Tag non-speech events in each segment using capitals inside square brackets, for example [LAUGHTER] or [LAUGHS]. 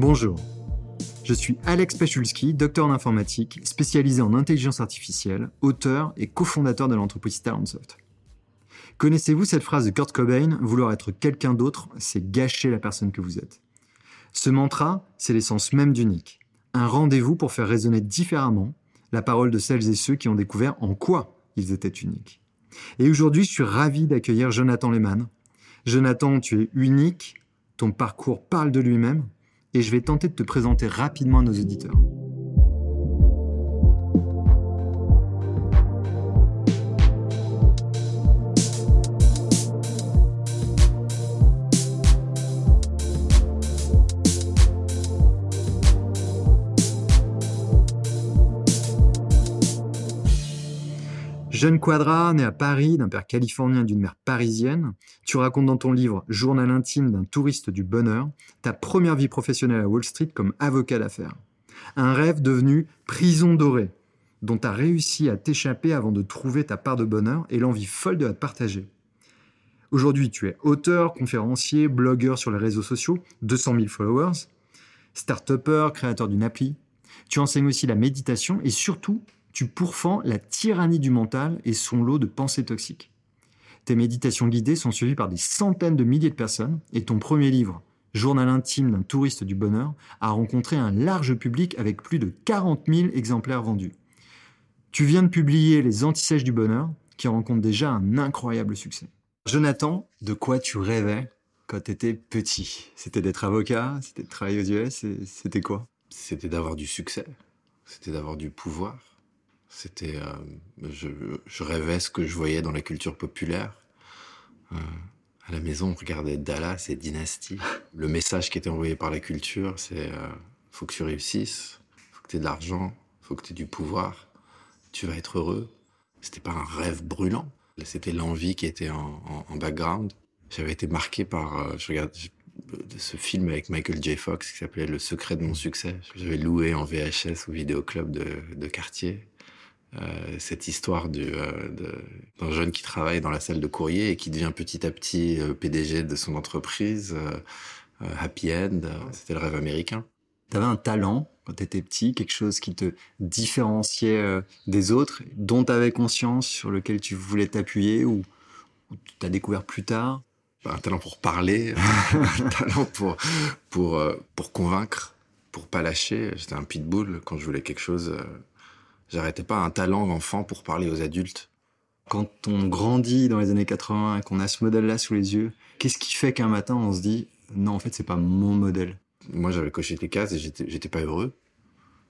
Bonjour, je suis Alex Pachulski, docteur en informatique, spécialisé en intelligence artificielle, auteur et cofondateur de l'entreprise Talentsoft. Connaissez-vous cette phrase de Kurt Cobain Vouloir être quelqu'un d'autre, c'est gâcher la personne que vous êtes. Ce mantra, c'est l'essence même d'unique. Un rendez-vous pour faire résonner différemment la parole de celles et ceux qui ont découvert en quoi ils étaient uniques. Et aujourd'hui, je suis ravi d'accueillir Jonathan Lehmann. Jonathan, tu es unique, ton parcours parle de lui-même, et je vais tenter de te présenter rapidement à nos auditeurs. Jeune Quadra, né à Paris d'un père californien et d'une mère parisienne, tu racontes dans ton livre Journal intime d'un touriste du bonheur ta première vie professionnelle à Wall Street comme avocat d'affaires. Un rêve devenu prison dorée, dont tu as réussi à t'échapper avant de trouver ta part de bonheur et l'envie folle de la partager. Aujourd'hui, tu es auteur, conférencier, blogueur sur les réseaux sociaux, 200 000 followers, start-upper, créateur d'une appli. Tu enseignes aussi la méditation et surtout tu pourfends la tyrannie du mental et son lot de pensées toxiques. Tes méditations guidées sont suivies par des centaines de milliers de personnes et ton premier livre, Journal intime d'un touriste du bonheur, a rencontré un large public avec plus de 40 000 exemplaires vendus. Tu viens de publier Les Antisèches du bonheur, qui rencontrent déjà un incroyable succès. Jonathan, de quoi tu rêvais quand tu étais petit? C'était d'être avocat C'était de travailler aux US C'était quoi? C'était d'avoir du succès. C'était d'avoir du pouvoir. C'était, euh, je, rêvais ce que je voyais dans la culture populaire. Euh, à la maison, on regardait Dallas et Dynasty. [LAUGHS] Le message qui était envoyé par la culture, c'est euh, faut que tu réussisses, faut que tu aies de l'argent, faut que tu aies du pouvoir, tu vas être heureux. C'était pas un rêve brûlant, c'était l'envie qui était en, background. J'avais été marqué par, je regarde, ce film avec Michael J. Fox qui s'appelait Le secret de mon succès. J'avais loué en VHS au vidéoclub de, de quartier. Euh, cette histoire euh, d'un jeune qui travaille dans la salle de courrier et qui devient petit à petit euh, PDG de son entreprise, happy end, c'était le rêve américain. Tu avais un talent quand tu étais petit, quelque chose qui te différenciait des autres, dont tu avais conscience, sur lequel tu voulais t'appuyer ou, tu as découvert plus tard? Un talent pour parler, [LAUGHS] un talent pour, pour, pour convaincre, pour pas lâcher. J'étais un pitbull quand je voulais quelque chose J'arrêtais pas un talent d'enfant pour parler aux adultes. Quand on grandit dans les années 80 et qu'on a ce modèle-là sous les yeux, qu'est-ce qui fait qu'un matin on se dit non, en fait, c'est pas mon modèle? Moi, j'avais coché les cases et j'étais pas heureux.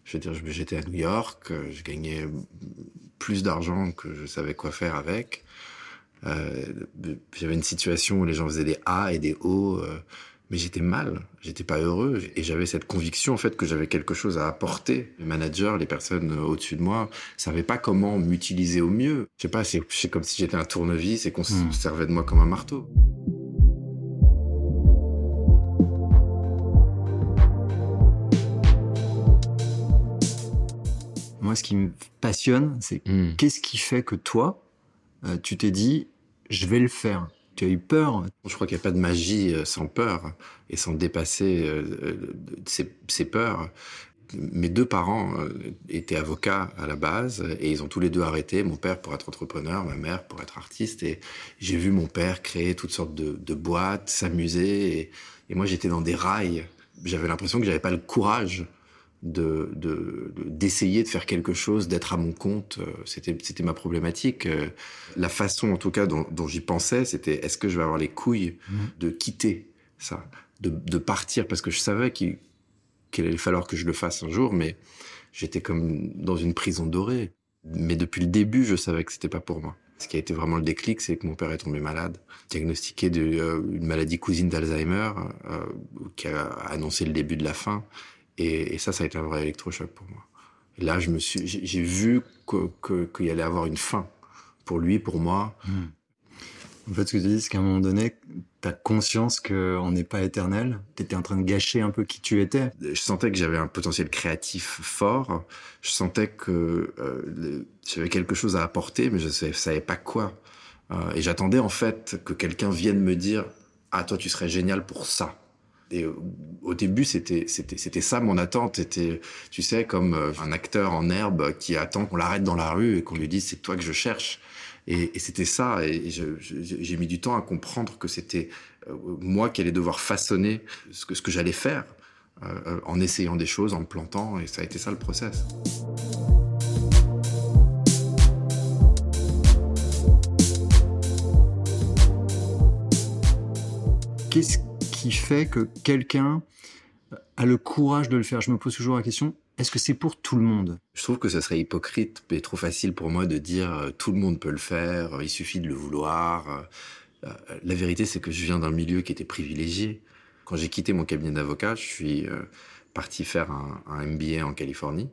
Je veux dire, j'étais à New York, je gagnais plus d'argent que je savais quoi faire avec. Euh, j'avais une situation où les gens faisaient des A et des O. Euh, mais j'étais mal, j'étais pas heureux et j'avais cette conviction en fait que j'avais quelque chose à apporter. Les managers, les personnes au-dessus de moi, savaient pas comment m'utiliser au mieux. Je sais pas, c'est comme si j'étais un tournevis et qu'on se hmm. servait de moi comme un marteau. Moi, ce qui me passionne, c'est hmm. qu'est-ce qui fait que toi, euh, tu t'es dit, je vais le faire? Tu eu peur Je crois qu'il n'y a pas de magie euh, sans peur et sans dépasser euh, euh, ses, peurs. Mes deux parents étaient avocats à la base et ils ont tous les deux arrêté. Mon père pour être entrepreneur, ma mère pour être artiste. Et j'ai vu mon père créer toutes sortes de, boîtes, s'amuser. Et, et moi, j'étais dans des rails. J'avais l'impression que j'avais pas le courage de d'essayer de, faire quelque chose, d'être à mon compte. Euh, c'était c'était ma problématique. Euh, la façon, en tout cas, dont, j'y pensais, c'était est-ce que je vais avoir les couilles mmh. de quitter ça, de, de partir, parce que je savais qu'il allait falloir que je le fasse un jour, mais j'étais comme dans une prison dorée. Mais depuis le début, je savais que c'était pas pour moi. Ce qui a été vraiment le déclic, c'est que mon père est tombé malade, diagnostiqué d'une euh, maladie cousine d'Alzheimer, qui a annoncé le début de la fin. Et, ça, ça a été un vrai électrochoc pour moi. là, je me suis, j'ai vu qu'il que, y allait avoir une fin pour lui, pour moi. En fait, ce que tu dis, c'est qu'à un moment donné, tu as conscience qu'on n'est pas éternel. Tu étais en train de gâcher un peu qui tu étais. Je sentais que j'avais un potentiel créatif fort. Je sentais que euh, j'avais quelque chose à apporter, mais je ne savais, pas quoi. Euh, et j'attendais en fait que quelqu'un vienne me dire Ah, toi, tu serais génial pour ça. Et au début, c'était c'était c'était ça mon attente. C'était, tu sais, comme un acteur en herbe qui attend qu'on l'arrête dans la rue et qu'on lui dise c'est toi que je cherche. Et, c'était ça. Et j'ai mis du temps à comprendre que c'était moi qui allais devoir façonner ce que ce que j'allais faire en essayant des choses, en plantant. Et ça a été ça le process. Qu'est-ce qui fait que quelqu'un a le courage de le faire Je me pose toujours la question, est-ce que c'est pour tout le monde? Je trouve que ce serait hypocrite et trop facile pour moi de dire euh, tout le monde peut le faire, il suffit de le vouloir. Euh, la vérité, c'est que je viens d'un milieu qui était privilégié. Quand j'ai quitté mon cabinet d'avocat, je suis euh, parti faire un, MBA en Californie.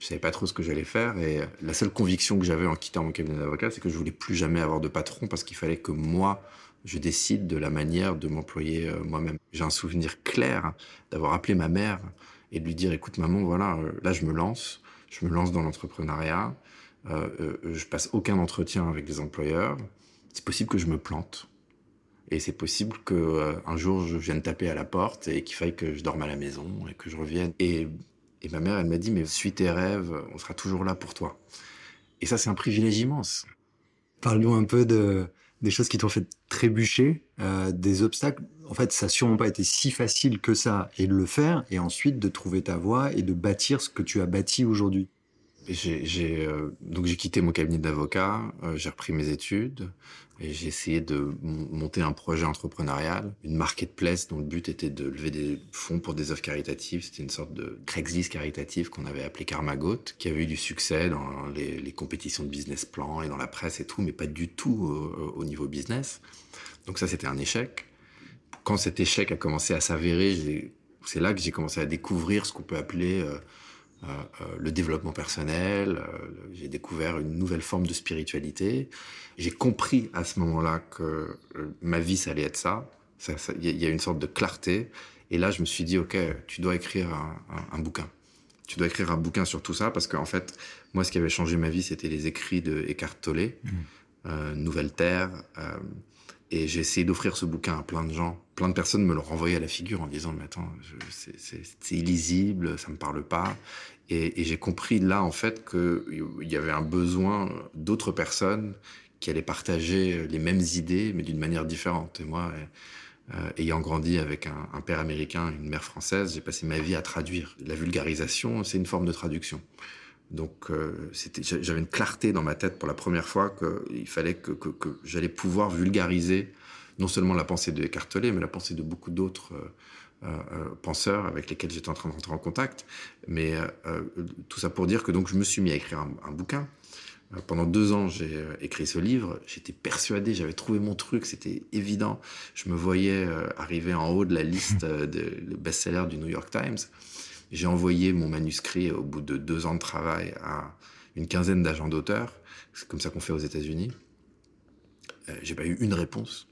Je savais pas trop ce que j'allais faire et la seule conviction que j'avais en quittant mon cabinet d'avocat, c'est que je voulais plus jamais avoir de patron parce qu'il fallait que moi, je décide de la manière de m'employer euh, moi-même. J'ai un souvenir clair d'avoir appelé ma mère et de lui dire écoute maman voilà euh, là je me lance, je me lance dans l'entrepreneuriat, euh, je passe aucun entretien avec les employeurs, c'est possible que je me plante et c'est possible que un jour je vienne taper à la porte et qu'il faille que je dorme à la maison et que je revienne et, et ma mère elle m'a dit mais suis tes rêves, on sera toujours là pour toi. Et ça c'est un privilège immense. Parle-nous un peu de des choses qui t'ont fait trébucher, euh, des obstacles. En fait, ça n'a sûrement pas été si facile que ça, et de le faire, et ensuite de trouver ta voie et de bâtir ce que tu as bâti aujourd'hui. J'ai euh, donc j'ai quitté mon cabinet d'avocat, euh, j'ai repris mes études et j'ai essayé de monter un projet entrepreneurial, une marketplace dont le but était de lever des fonds pour des œuvres caritatives. C'était une sorte de Craigslist caritative qu'on avait appelé Karmagot, qui avait eu du succès dans les, compétitions de business plan et dans la presse et tout, mais pas du tout au, au niveau business. Donc ça, c'était un échec. Quand cet échec a commencé à s'avérer, c'est là que j'ai commencé à découvrir ce qu'on peut appeler euh, le développement personnel, euh, j'ai découvert une nouvelle forme de spiritualité. J'ai compris à ce moment-là que ma vie, ça allait être ça. Il y a une sorte de clarté. Et là, je me suis dit, OK, tu dois écrire un, un, un bouquin. Tu dois écrire un bouquin sur tout ça parce qu'en fait, moi, ce qui avait changé ma vie, c'était les écrits de Eckhart Tolle, mmh. euh, Nouvelle Terre. Euh, et j'ai essayé d'offrir ce bouquin à plein de gens. Plein de personnes me l'ont renvoyé à la figure en disant mais attends, c'est illisible, ça me parle pas. Et, j'ai compris là en fait qu'il y avait un besoin d'autres personnes qui allaient partager les mêmes idées mais d'une manière différente. Et moi, euh, ayant grandi avec un, un, père américain, une mère française, j'ai passé ma vie à traduire. La vulgarisation, c'est une forme de traduction. Donc euh, j'avais une clarté dans ma tête pour la première fois qu'il fallait que, j'allais pouvoir vulgariser non seulement la pensée de Eckhart Tolle, mais la pensée de beaucoup d'autres euh, euh, penseurs avec lesquels j'étais en train de rentrer en contact. Mais tout ça pour dire que donc je me suis mis à écrire un, un bouquin. Pendant deux ans, j'ai écrit ce livre. J'étais persuadé, j'avais trouvé mon truc, c'était évident. Je me voyais arriver en haut de la liste de best-sellers du New York Times. J'ai envoyé mon manuscrit au bout de deux ans de travail à une quinzaine d'agents d'auteurs. C'est comme ça qu'on fait aux États-Unis. Euh, j'ai pas eu une réponse,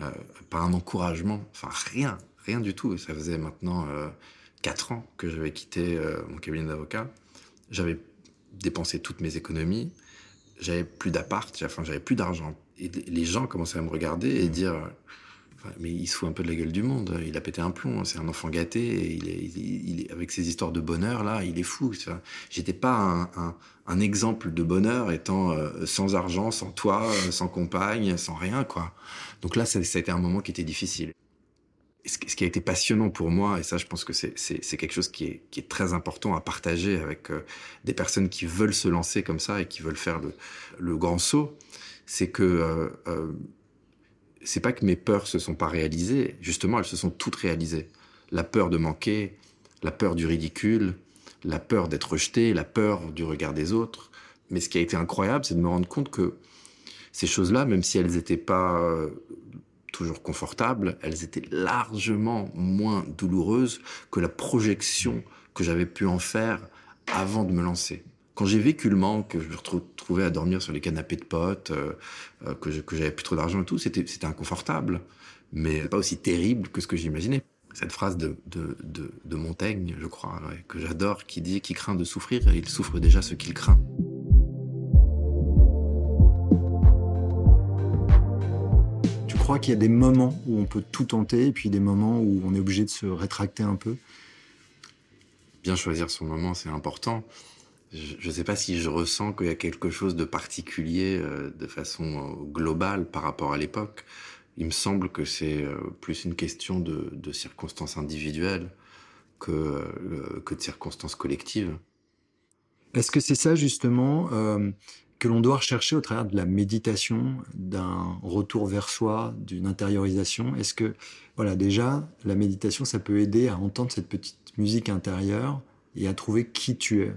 euh, pas un encouragement, enfin rien, rien du tout. Ça faisait maintenant euh, quatre ans que j'avais quitté mon cabinet d'avocat. J'avais dépensé toutes mes économies. J'avais plus d'appart, enfin j'avais plus d'argent. Et les gens commençaient à me regarder et dire mais il se fout un peu de la gueule du monde. Il a pété un plomb. C'est un enfant gâté. Et il, est, il, est, avec ses histoires de bonheur là, il est fou. J'étais pas un, un, un, exemple de bonheur étant euh, sans argent, sans toit, sans compagne, sans rien quoi. Donc là, ça, ça a été un moment qui était difficile. Ce, ce qui a été passionnant pour moi, et ça, je pense que c'est quelque chose qui est, qui est très important à partager avec euh, des personnes qui veulent se lancer comme ça et qui veulent faire le, le grand saut, c'est que euh, euh c'est pas que mes peurs se sont pas réalisées, justement, elles se sont toutes réalisées. La peur de manquer, la peur du ridicule, la peur d'être rejeté, la peur du regard des autres. Mais ce qui a été incroyable, c'est de me rendre compte que ces choses-là, même si elles n'étaient pas euh, toujours confortables, elles étaient largement moins douloureuses que la projection que j'avais pu en faire avant de me lancer. Quand j'ai vécu le manque, que je me retrouvais à dormir sur les canapés de potes, euh, euh que, je, que j'avais plus trop d'argent et tout, c'était, c'était inconfortable, mais pas aussi terrible que ce que j'imaginais. Cette phrase de, de, de, de Montaigne, je crois, ouais, que j'adore, qui dit « Qui craint de souffrir, il souffre déjà ce qu'il craint ». crois qu'il y a des moments où on peut tout tenter et puis des moments où on est obligé de se rétracter un peu? Bien choisir son moment, c'est important. Je ne sais pas si je ressens qu'il y a quelque chose de particulier euh, de façon euh, globale par rapport à l'époque. Il me semble que c'est euh, plus une question de, circonstances individuelles que, que de circonstances collectives. Est-ce que c'est ça justement que l'on doit rechercher au travers de la méditation, d'un retour vers soi, d'une intériorisation? Est-ce que, voilà, déjà, la méditation, ça peut aider à entendre cette petite musique intérieure et à trouver qui tu es?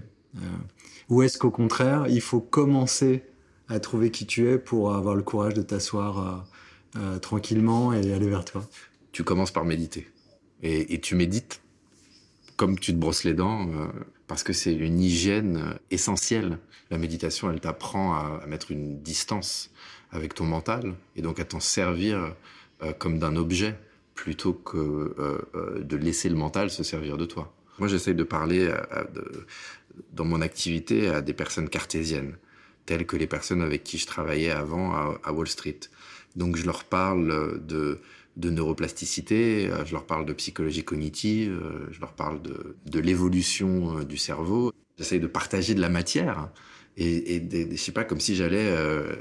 Ou est-ce qu'au contraire, il faut commencer à trouver qui tu es pour avoir le courage de t'asseoir euh, euh tranquillement et aller vers toi? Tu commences par méditer. Et, tu médites comme tu te brosses les dents, euh, parce que c'est une hygiène euh, essentielle. La méditation, elle t'apprend à, mettre une distance avec ton mental, et donc à t'en servir euh, comme d'un objet, plutôt que euh, euh, de laisser le mental se servir de toi. Moi, j'essaye de parler de, dans mon activité à des personnes cartésiennes, telles que les personnes avec qui je travaillais avant à, Wall Street. Donc, je leur parle de de neuroplasticité, euh, je leur parle de psychologie cognitive, euh, je leur parle de, l'évolution euh, du cerveau. J'essaye de partager de la matière et, et des, sais pas, comme si j'allais euh,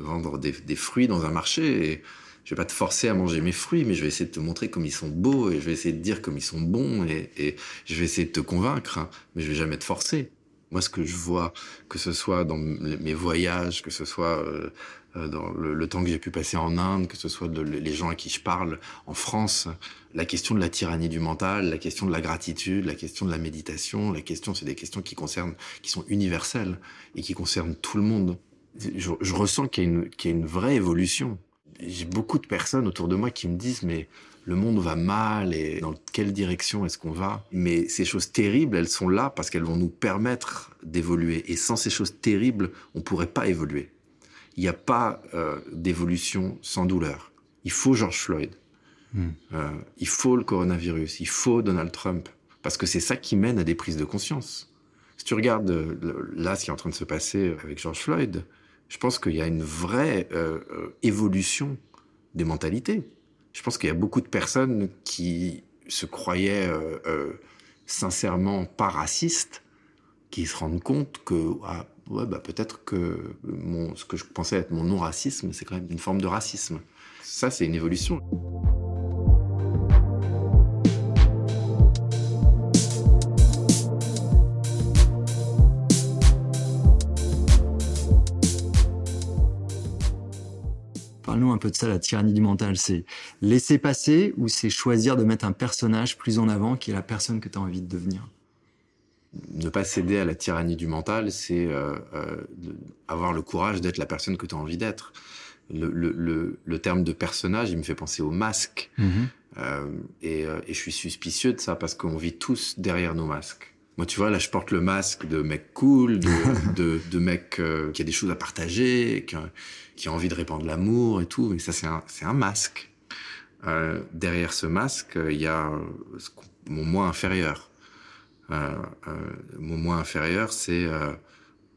vendre des, fruits dans un marché. Je vais pas te forcer à manger mes fruits, mais je vais essayer de te montrer comme ils sont beaux et je vais essayer de dire comme ils sont bons et, et je vais essayer de te convaincre, hein, mais je vais jamais te forcer. Moi, ce que je vois, que ce soit dans mes voyages, que ce soit euh, euh, dans le, temps que j'ai pu passer en Inde, que ce soit les gens à qui je parle en France, la question de la tyrannie du mental, la question de la gratitude, la question de la méditation, la question, c'est des questions qui concernent, qui sont universelles et qui concernent tout le monde. Je, je ressens qu'il y, qu y, a une vraie évolution. J'ai beaucoup de personnes autour de moi qui me disent, mais le monde va mal et dans quelle direction est-ce qu'on va? Mais ces choses terribles, elles sont là parce qu'elles vont nous permettre d'évoluer. Et sans ces choses terribles, on pourrait pas évoluer. Il n'y a pas euh, d'évolution sans douleur. Il faut George Floyd. Mm. Euh, il faut le coronavirus. Il faut Donald Trump. Parce que c'est ça qui mène à des prises de conscience. Si tu regardes euh, là ce qui est en train de se passer avec George Floyd, je pense qu'il y a une vraie euh, évolution des mentalités. Je pense qu'il y a beaucoup de personnes qui se croyaient euh, sincèrement pas racistes, qui se rendent compte que ah, bah, peut-être que ce que je pensais être mon non-racisme, c'est quand même une forme de racisme. Ça, c'est une évolution. Peu de ça, la tyrannie du mental. C'est laisser passer ou c'est choisir de mettre un personnage plus en avant qui est la personne que tu as envie de devenir? Ne pas céder à la tyrannie du mental, c'est euh, euh, avoir le courage d'être la personne que tu as envie d'être. Le, le, le, le, terme de personnage, il me fait penser au masque. Mm -hmm. euh, et, euh, et, je suis suspicieux de ça parce qu'on vit tous derrière nos masques. Moi, tu vois, là, je porte le masque de mec cool, de, [LAUGHS] de, de mec euh, qui a des choses à partager, qui a, qui a envie de répandre l'amour et tout. Mais ça, c'est un, un masque. Euh, derrière ce masque, il y a mon moi inférieur euh, euh, mon moi inférieur, c'est euh,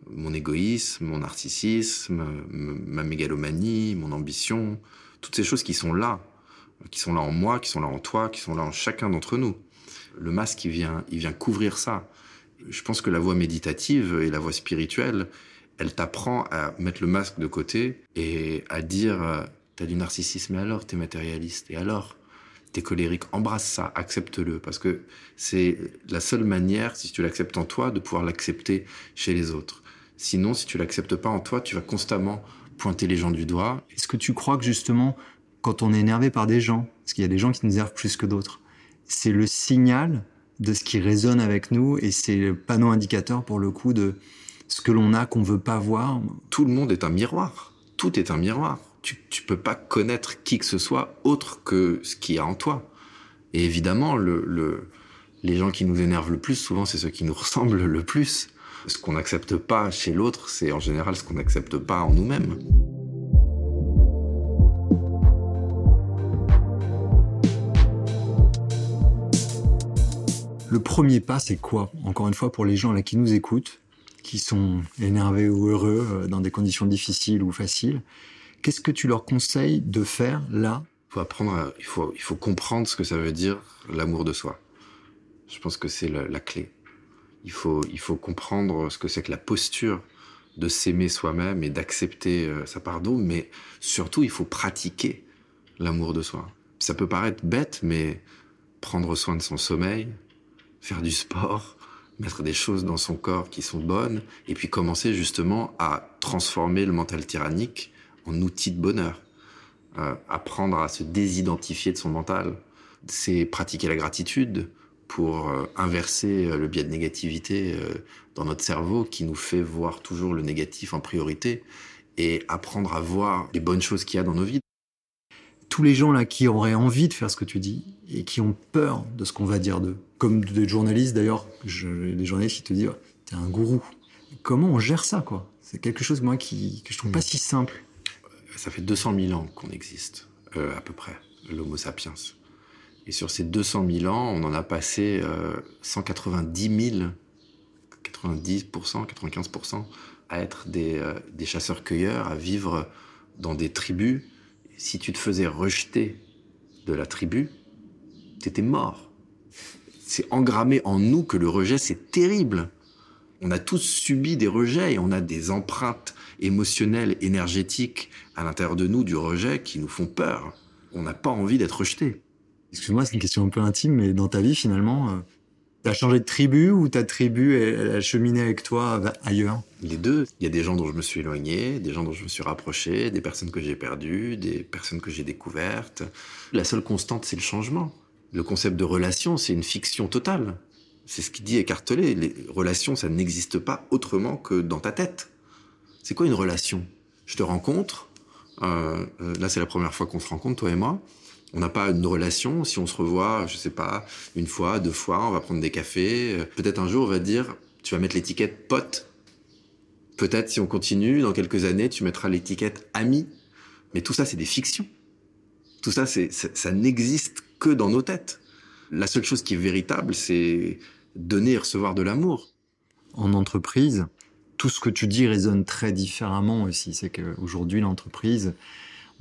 mon égoïsme, mon narcissisme, ma mégalomanie, mon ambition, toutes ces choses qui sont là, qui sont là en moi, qui sont là en toi, qui sont là en chacun d'entre nous. Le masque, il vient, il vient couvrir ça. Je pense que la voie méditative et la voie spirituelle, elle t'apprend à mettre le masque de côté et à dire, t'as du narcissisme et alors, t'es matérialiste et alors t'es colérique, embrasse ça, accepte-le, parce que c'est la seule manière, si tu l'acceptes en toi, de pouvoir l'accepter chez les autres. Sinon, si tu l'acceptes pas en toi, tu vas constamment pointer les gens du doigt. Est-ce que tu crois que justement, quand on est énervé par des gens, parce qu'il y a des gens qui nous énervent plus que d'autres, c'est le signal de ce qui résonne avec nous et c'est le panneau indicateur pour le coup de ce que l'on a qu'on veut pas voir. Tout le monde est un miroir. Tout est un miroir tu, tu peux pas connaître qui que ce soit autre que ce qu'il y a en toi. Et évidemment, le, le, les gens qui nous énervent le plus, souvent, c'est ceux qui nous [LAUGHS] ressemblent le plus. Ce qu'on n'accepte pas chez l'autre, c'est en général ce qu'on n'accepte pas en nous-mêmes. Le premier pas, c'est quoi? Encore une fois, pour les gens là qui nous écoutent, qui sont énervés ou heureux dans des conditions difficiles ou faciles, Qu'est-ce que tu leur conseilles de faire là? Il, faut, comprendre ce que ça veut dire l'amour de soi. Je pense que c'est la, clé. Il faut, il faut comprendre ce que c'est que la posture de s'aimer soi-même et d'accepter euh, sa part d'eau, mais surtout, il faut pratiquer l'amour de soi. Ça peut paraître bête, mais prendre soin de son sommeil, faire du sport, mettre des choses dans son corps qui sont bonnes, et puis commencer justement à transformer le mental tyrannique en outil de bonheur. Euh, apprendre à se désidentifier de son mental, c'est pratiquer la gratitude pour euh, inverser euh, le biais de négativité dans notre cerveau qui nous fait voir toujours le négatif en priorité et apprendre à voir les bonnes choses qu'il y a dans nos vies. Tous les gens là qui auraient envie de faire ce que tu dis et qui ont peur de ce qu'on va dire d'eux, comme des journalistes d'ailleurs, des journalistes qui te disent t'es un gourou. Comment on gère ça quoi? C'est quelque chose moi qui que je trouve pas si simple ça fait 200 000 ans qu'on existe, euh, à peu près, l'Homo sapiens. Et sur ces 200 000 ans, on en a passé euh, 190 000, 90%, 95% à être des, euh, des chasseurs-cueilleurs, à vivre dans des tribus. Si tu te faisais rejeter de la tribu, t'étais mort. C'est engrammé en nous que le rejet, c'est terrible. On a tous subi des rejets et on a des empreintes émotionnelles, énergétiques à l'intérieur de nous du rejet qui nous font peur. On n'a pas envie d'être rejeté. Excuse-moi, c'est une question un peu intime, mais dans ta vie, finalement, euh, t'as changé de tribu ou ta tribu, a cheminé avec toi ailleurs? Les deux. Il y a des gens dont je me suis éloigné, des gens dont je me suis rapproché, des personnes que j'ai perdues, des personnes que j'ai découvertes. La seule constante, c'est le changement. Le concept de relation, c'est une fiction totale. C'est ce qui dit écartelé. Les relations, ça n'existe pas autrement que dans ta tête. C'est quoi une relation? Je te rencontre, euh, euh, là, c'est la première fois qu'on se rencontre, toi et moi. On n'a pas une relation. Si on se revoit, je sais pas, une fois, deux fois, on va prendre des cafés. Euh, peut-être un jour, on va dire, tu vas mettre l'étiquette pote. Peut-être, si on continue, dans quelques années, tu mettras l'étiquette ami. Mais tout ça, c'est des fictions. Tout ça, c'est, ça n'existe que dans nos têtes. La seule chose qui est véritable, c'est donner et recevoir de l'amour. En entreprise, tout ce que tu dis résonne très différemment aussi. C'est qu'aujourd'hui, l'entreprise,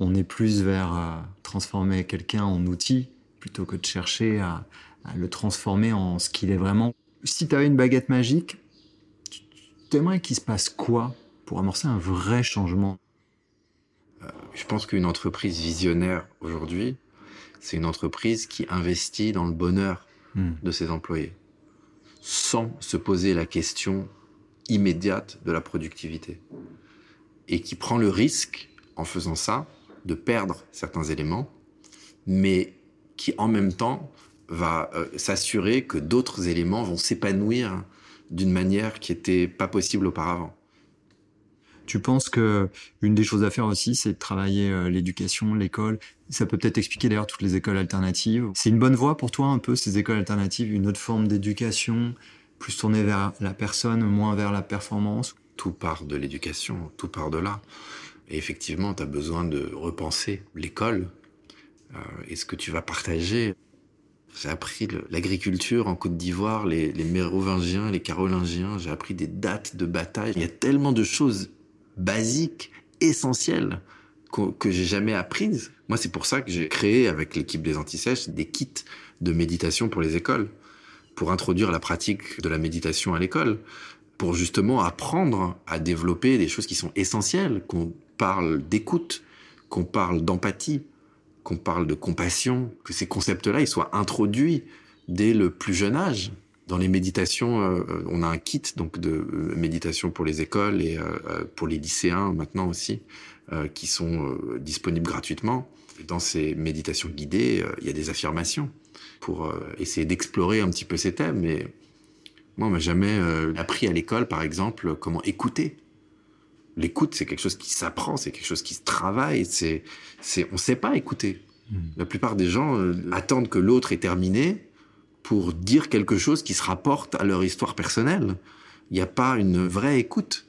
on est plus vers euh, transformer quelqu'un en outil plutôt que de chercher à, le transformer en ce qu'il est vraiment. Si tu avais une baguette magique, tu aimerais qu'il se passe quoi pour amorcer un vrai changement? Euh, Je pense qu'une entreprise visionnaire aujourd'hui, c'est une entreprise qui investit dans le bonheur hmm. de ses employés, sans se poser la question immédiate de la productivité. Et qui prend le risque, en faisant ça, de perdre certains éléments, mais qui en même temps va euh, s'assurer que d'autres éléments vont s'épanouir d'une manière qui n'était pas possible auparavant. Tu penses que une des choses à faire aussi, c'est de travailler euh, l'éducation, l'école. Ça peut peut-être expliquer d'ailleurs toutes les écoles alternatives. C'est une bonne voie pour toi un peu ces écoles alternatives, une autre forme d'éducation, plus tourné vers la personne, moins vers la performance? Tout part de l'éducation, tout part de là. Et effectivement, tu as besoin de repenser l'école euh, et ce que tu vas partager. J'ai appris l'agriculture en Côte d'Ivoire, les, Mérovingiens, les Carolingiens, j'ai appris des dates de bataille. Il y a tellement de choses basiques, essentielles, que, que j'ai jamais apprises. Moi, c'est pour ça que j'ai créé avec l'équipe des Antisèches des kits de méditation pour les écoles pour introduire la pratique de la méditation à l'école, pour justement apprendre à développer des choses qui sont essentielles, parle d'écoute, qu'on parle d'empathie, qu'on parle de compassion, que ces concepts-là ils soient introduits dès le plus jeune âge. Dans les méditations, euh, on a un kit donc de euh, méditation pour les écoles et euh, pour les lycéens maintenant aussi, qui sont disponibles gratuitement. Dans ces méditations guidées, il y a des affirmations pour essayer d'explorer un petit peu ces thèmes. Mais moi, on m'a jamais appris à l'école, par exemple, comment écouter. L'écoute, c'est quelque chose qui s'apprend, c'est quelque chose qui se travaille. C'est, c'est, on sait pas écouter. Hmm. La plupart des gens euh, attendent que l'autre ait terminé pour dire quelque chose qui se rapporte à leur histoire personnelle. Il n'y a pas une vraie écoute.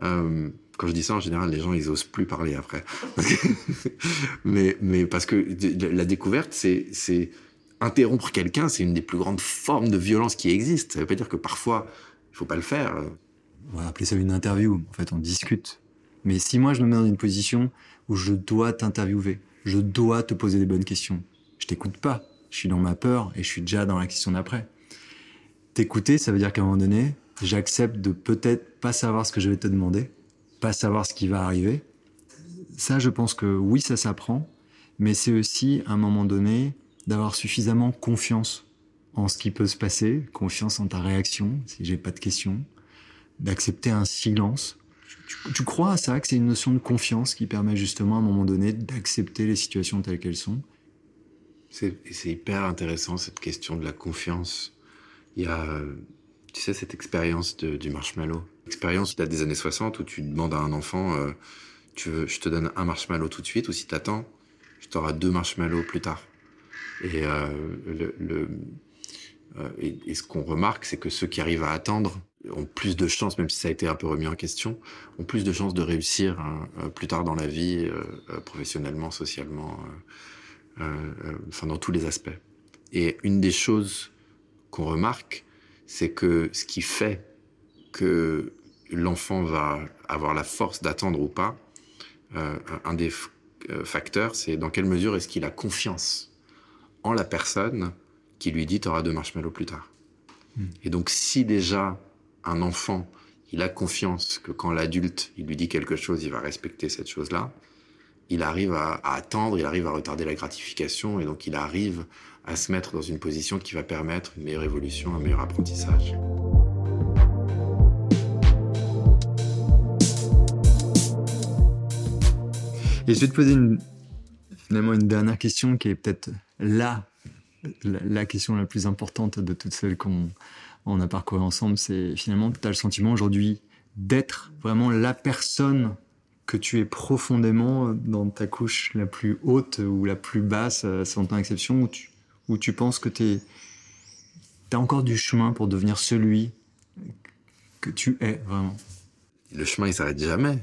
quand je dis ça, en général, les gens, ils osent plus parler après. [LAUGHS] mais, mais parce que la découverte, c'est, c'est interrompre quelqu'un, c'est une des plus grandes formes de violence qui existent. Ça veut pas dire que parfois, il faut pas le faire. On va appeler ça une interview. En fait, on discute. Mais si moi, je me mets dans une position où je dois t'interviewer, je dois te poser des bonnes questions. Je t'écoute pas, je suis dans ma peur et je suis déjà dans la question d'après. T'écouter, ça veut dire qu'à un moment donné, j'accepte de peut-être pas savoir ce que je vais te demander, pas savoir ce qui va arriver. Ça, je pense que oui, ça s'apprend, mais c'est aussi à un moment donné d'avoir suffisamment confiance en ce qui peut se passer, confiance en ta réaction, si j'ai pas de questions, d'accepter un silence. Tu, crois à ça, que c'est une notion de confiance qui permet justement à un moment donné d'accepter les situations telles qu'elles sont? C'est hyper intéressant cette question de la confiance. Il y a, tu sais, cette expérience du marshmallow. Expérience des années 60 où tu demandes à un enfant, euh, je te donne un marshmallow tout de suite ou si t'attends, je t'aurai deux marshmallows plus tard. Euh, euh, et, ce qu'on remarque, c'est que ceux qui arrivent à attendre ont plus de chances, même si ça a été un peu remis en question, ont plus de chances de réussir hein, euh, plus tard dans la vie, professionnellement, socialement, enfin dans tous les aspects. Et une des choses qu'on remarque, c'est que ce qui fait que l'enfant va avoir la force d'attendre ou pas, un des facteurs, c'est dans quelle mesure est-ce qu'il a confiance en la personne qui lui dit auras deux marshmallows plus tard. Hmm. Et donc si déjà un enfant, il a confiance que quand l'adulte, il lui dit quelque chose, il va respecter cette chose-là, il arrive à, attendre, il arrive à retarder la gratification et donc il arrive à se mettre dans une position qui va permettre une meilleure évolution, un meilleur apprentissage. Et je vais te poser finalement une dernière question qui est peut-être là la, question la plus importante de toutes celles qu'on on a parcouru ensemble, c'est finalement, tu as le sentiment aujourd'hui d'être vraiment la personne que tu es profondément dans ta couche la plus haute ou la plus basse, sans ton exception, où tu, où tu penses que tu as encore du chemin pour devenir celui que tu es vraiment? Le chemin, il s'arrête jamais.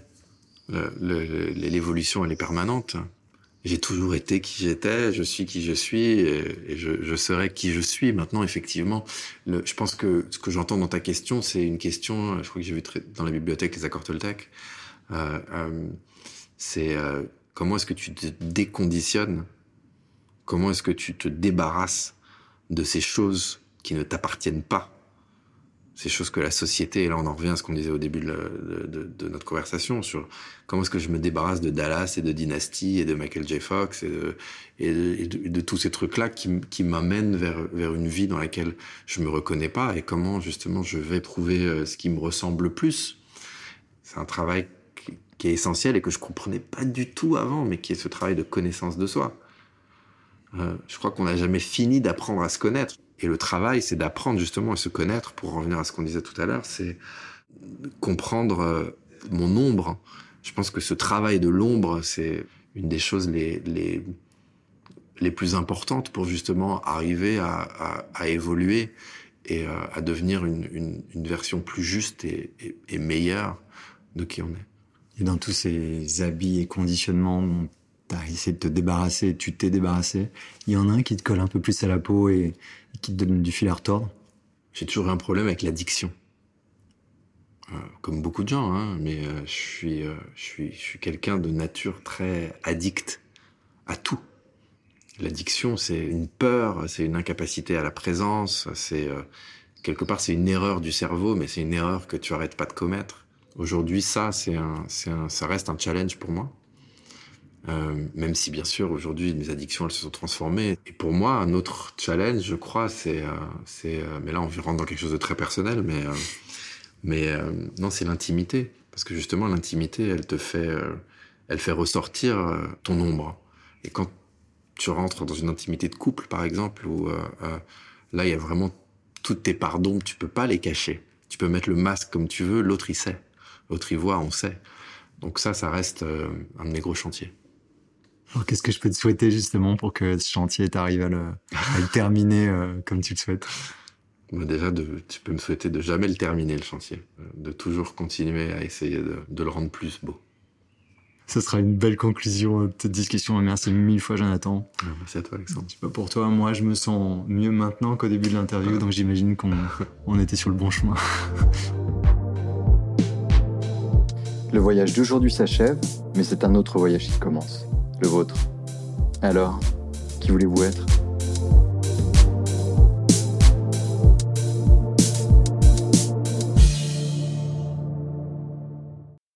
L'évolution, elle est permanente j'ai toujours été qui j'étais, je suis qui je suis, et, je, je, serai qui je suis. Maintenant, effectivement, je pense que ce que j'entends dans ta question, c'est une question, je crois que j'ai vu dans la bibliothèque les accords Toltec, euh, euh, c'est euh, comment est-ce que tu te déconditionnes, comment est-ce que tu te débarrasses de ces choses qui ne t'appartiennent pas? Ces choses que la société, et là on en revient à ce qu'on disait au début de, notre conversation, sur comment est-ce que je me débarrasse de Dallas et de Dynasty et de Michael J. Fox et de, tous ces trucs-là qui, qui m'amènent vers, vers une vie dans laquelle je me reconnais pas et comment justement je vais trouver euh, ce qui me ressemble le plus. C'est un travail qui, est essentiel et que je comprenais pas du tout avant, mais qui est ce travail de connaissance de soi. Euh, je crois qu'on n'a jamais fini d'apprendre à se connaître. Et le travail, c'est d'apprendre justement à se connaître, pour revenir à ce qu'on disait tout à l'heure, c'est comprendre euh, mon ombre. Je pense que ce travail de l'ombre, c'est une des choses les, les, les plus importantes pour justement arriver à, à, évoluer et euh, à devenir une, une, version plus juste et, et, meilleure de qui on est. Et dans tous ces habits et conditionnements dont tu as essayé de te débarrasser, tu t'es débarrassé, il y en a un qui te colle un peu plus à la peau et qui te donne du fil à retordre J'ai toujours eu un problème avec l'addiction. Euh, comme beaucoup de gens, hein, mais euh, je suis, euh, je suis, je suis quelqu'un de nature très addict à tout. L'addiction, c'est une peur, c'est une incapacité à la présence, c'est quelque part c'est une erreur du cerveau, mais c'est une erreur que tu arrêtes pas de commettre. Aujourd'hui, ça, c'est un, un, ça reste un challenge pour moi. Euh, même si bien sûr aujourd'hui mes addictions elles se sont transformées. Et pour moi un autre challenge, je crois, c'est, euh, c'est, euh, mais là on rentre dans quelque chose de très personnel, mais euh, mais euh, non c'est l'intimité, parce que justement l'intimité elle te fait, elle fait ressortir ton ombre. Et quand tu rentres dans une intimité de couple par exemple, où là il y a vraiment toutes tes parts d'ombre, tu peux pas les cacher. Tu peux mettre le masque comme tu veux, l'autre il sait, l'autre il voit, on sait. Donc ça, ça reste un de mes gros chantiers. Qu'est-ce que je peux te souhaiter justement pour que ce chantier t'arrive à le, à le terminer euh, comme tu le souhaites? Déjà, de, tu peux me souhaiter de jamais le terminer, le chantier. Euh, de toujours continuer à essayer de, de le rendre plus beau. Ce sera une belle conclusion de cette discussion. Merci mille fois, Jonathan. Ah, merci à toi, Alexandre. Pas pour toi, moi, je me sens mieux maintenant qu'au début de l'interview, donc j'imagine qu'on on était sur le bon chemin. Le voyage d'aujourd'hui s'achève, mais c'est un autre voyage qui commence, le vôtre. Alors, qui voulez-vous être?